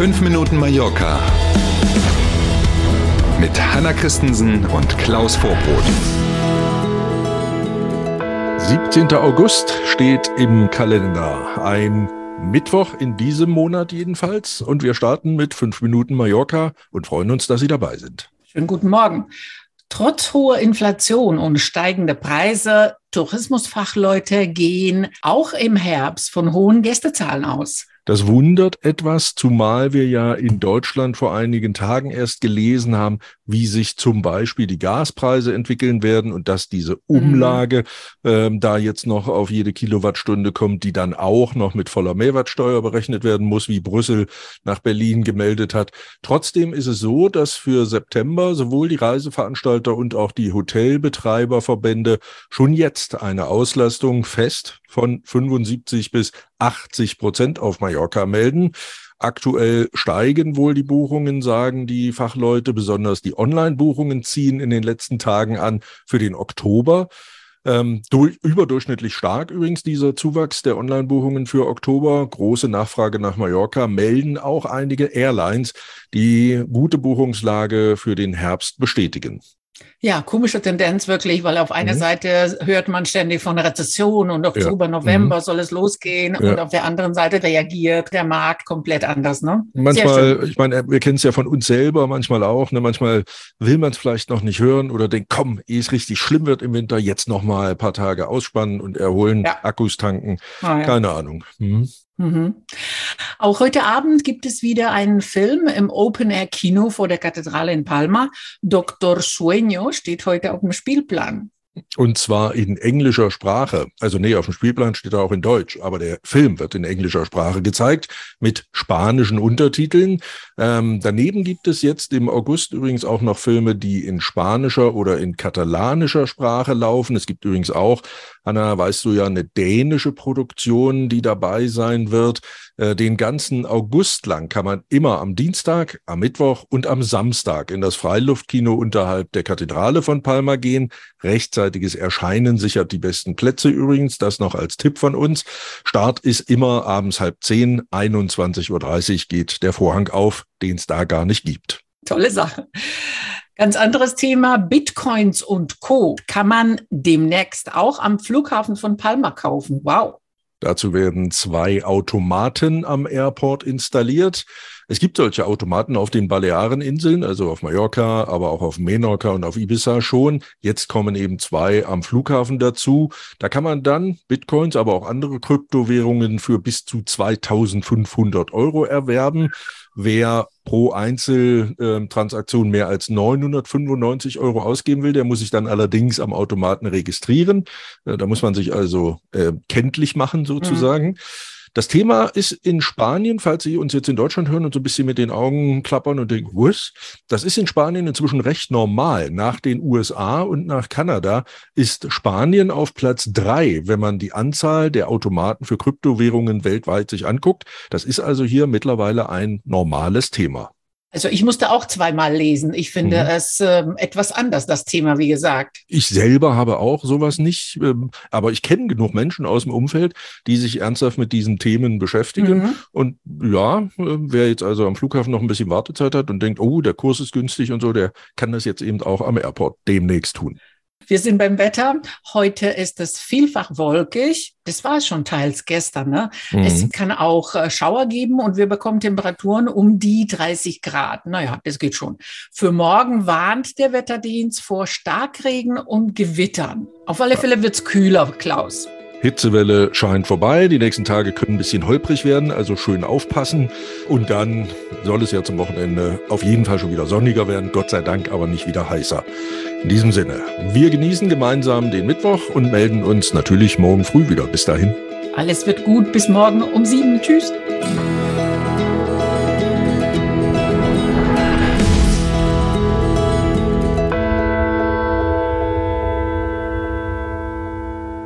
5 Minuten Mallorca mit Hanna Christensen und Klaus Vorbrot. 17. August steht im Kalender. Ein Mittwoch in diesem Monat jedenfalls. Und wir starten mit 5 Minuten Mallorca und freuen uns, dass Sie dabei sind. Schönen guten Morgen. Trotz hoher Inflation und steigender Preise, Tourismusfachleute gehen auch im Herbst von hohen Gästezahlen aus. Das wundert etwas, zumal wir ja in Deutschland vor einigen Tagen erst gelesen haben, wie sich zum Beispiel die Gaspreise entwickeln werden und dass diese mhm. Umlage mhm. ähm, da jetzt noch auf jede Kilowattstunde kommt, die dann auch noch mit voller Mehrwertsteuer berechnet werden muss, wie Brüssel nach Berlin gemeldet hat. Trotzdem ist es so, dass für September sowohl die Reiseveranstalter und auch die Hotelbetreiberverbände schon jetzt eine Auslastung fest von 75 bis 80 Prozent auf Mallorca melden. Aktuell steigen wohl die Buchungen, sagen die Fachleute. Besonders die Online-Buchungen ziehen in den letzten Tagen an für den Oktober. Ähm, durch, überdurchschnittlich stark übrigens dieser Zuwachs der Online-Buchungen für Oktober. Große Nachfrage nach Mallorca melden auch einige Airlines, die gute Buchungslage für den Herbst bestätigen. Ja, komische Tendenz wirklich, weil auf einer mhm. Seite hört man ständig von Rezession und Oktober, ja. November mhm. soll es losgehen ja. und auf der anderen Seite reagiert der Markt komplett anders. Ne? Manchmal, ich meine, wir kennen es ja von uns selber manchmal auch. Ne? Manchmal will man es vielleicht noch nicht hören oder denkt, komm, ehe es richtig schlimm wird im Winter, jetzt noch mal ein paar Tage ausspannen und erholen, ja. Akkus tanken. Ah, Keine Ahnung. Mhm. Mhm. Auch heute Abend gibt es wieder einen Film im Open-Air-Kino vor der Kathedrale in Palma. Dr. Sueño steht heute auf dem Spielplan. Und zwar in englischer Sprache. Also nee, auf dem Spielplan steht er auch in Deutsch, aber der Film wird in englischer Sprache gezeigt mit spanischen Untertiteln. Ähm, daneben gibt es jetzt im August übrigens auch noch Filme, die in spanischer oder in katalanischer Sprache laufen. Es gibt übrigens auch, Anna, weißt du ja, eine dänische Produktion, die dabei sein wird. Äh, den ganzen August lang kann man immer am Dienstag, am Mittwoch und am Samstag in das Freiluftkino unterhalb der Kathedrale von Palma gehen. Rechtzeitiges Erscheinen sichert die besten Plätze übrigens. Das noch als Tipp von uns. Start ist immer abends halb zehn, 21.30 Uhr geht der Vorhang auf, den es da gar nicht gibt. Tolle Sache. Ganz anderes Thema, Bitcoins und Co. kann man demnächst auch am Flughafen von Palma kaufen. Wow. Dazu werden zwei Automaten am Airport installiert. Es gibt solche Automaten auf den Baleareninseln, also auf Mallorca, aber auch auf Menorca und auf Ibiza schon. Jetzt kommen eben zwei am Flughafen dazu. Da kann man dann Bitcoins, aber auch andere Kryptowährungen für bis zu 2500 Euro erwerben. Wer pro Einzeltransaktion mehr als 995 Euro ausgeben will, der muss sich dann allerdings am Automaten registrieren. Äh, da muss man sich also äh, kenntlich machen sozusagen. Mhm. Das Thema ist in Spanien, falls Sie uns jetzt in Deutschland hören und so ein bisschen mit den Augen klappern und denken, was? Das ist in Spanien inzwischen recht normal. Nach den USA und nach Kanada ist Spanien auf Platz drei, wenn man die Anzahl der Automaten für Kryptowährungen weltweit sich anguckt. Das ist also hier mittlerweile ein normales Thema. Also ich musste auch zweimal lesen. Ich finde mhm. es äh, etwas anders, das Thema, wie gesagt. Ich selber habe auch sowas nicht, ähm, aber ich kenne genug Menschen aus dem Umfeld, die sich ernsthaft mit diesen Themen beschäftigen. Mhm. Und ja, äh, wer jetzt also am Flughafen noch ein bisschen Wartezeit hat und denkt, oh, der Kurs ist günstig und so, der kann das jetzt eben auch am Airport demnächst tun. Wir sind beim Wetter. Heute ist es vielfach wolkig. Das war es schon teils gestern. Ne? Mhm. Es kann auch äh, Schauer geben und wir bekommen Temperaturen um die 30 Grad. Naja, das geht schon. Für morgen warnt der Wetterdienst vor Starkregen und Gewittern. Auf alle Fälle wird es kühler, Klaus. Hitzewelle scheint vorbei. Die nächsten Tage können ein bisschen holprig werden, also schön aufpassen. Und dann soll es ja zum Wochenende auf jeden Fall schon wieder sonniger werden. Gott sei Dank aber nicht wieder heißer. In diesem Sinne, wir genießen gemeinsam den Mittwoch und melden uns natürlich morgen früh wieder. Bis dahin. Alles wird gut. Bis morgen um sieben. Tschüss.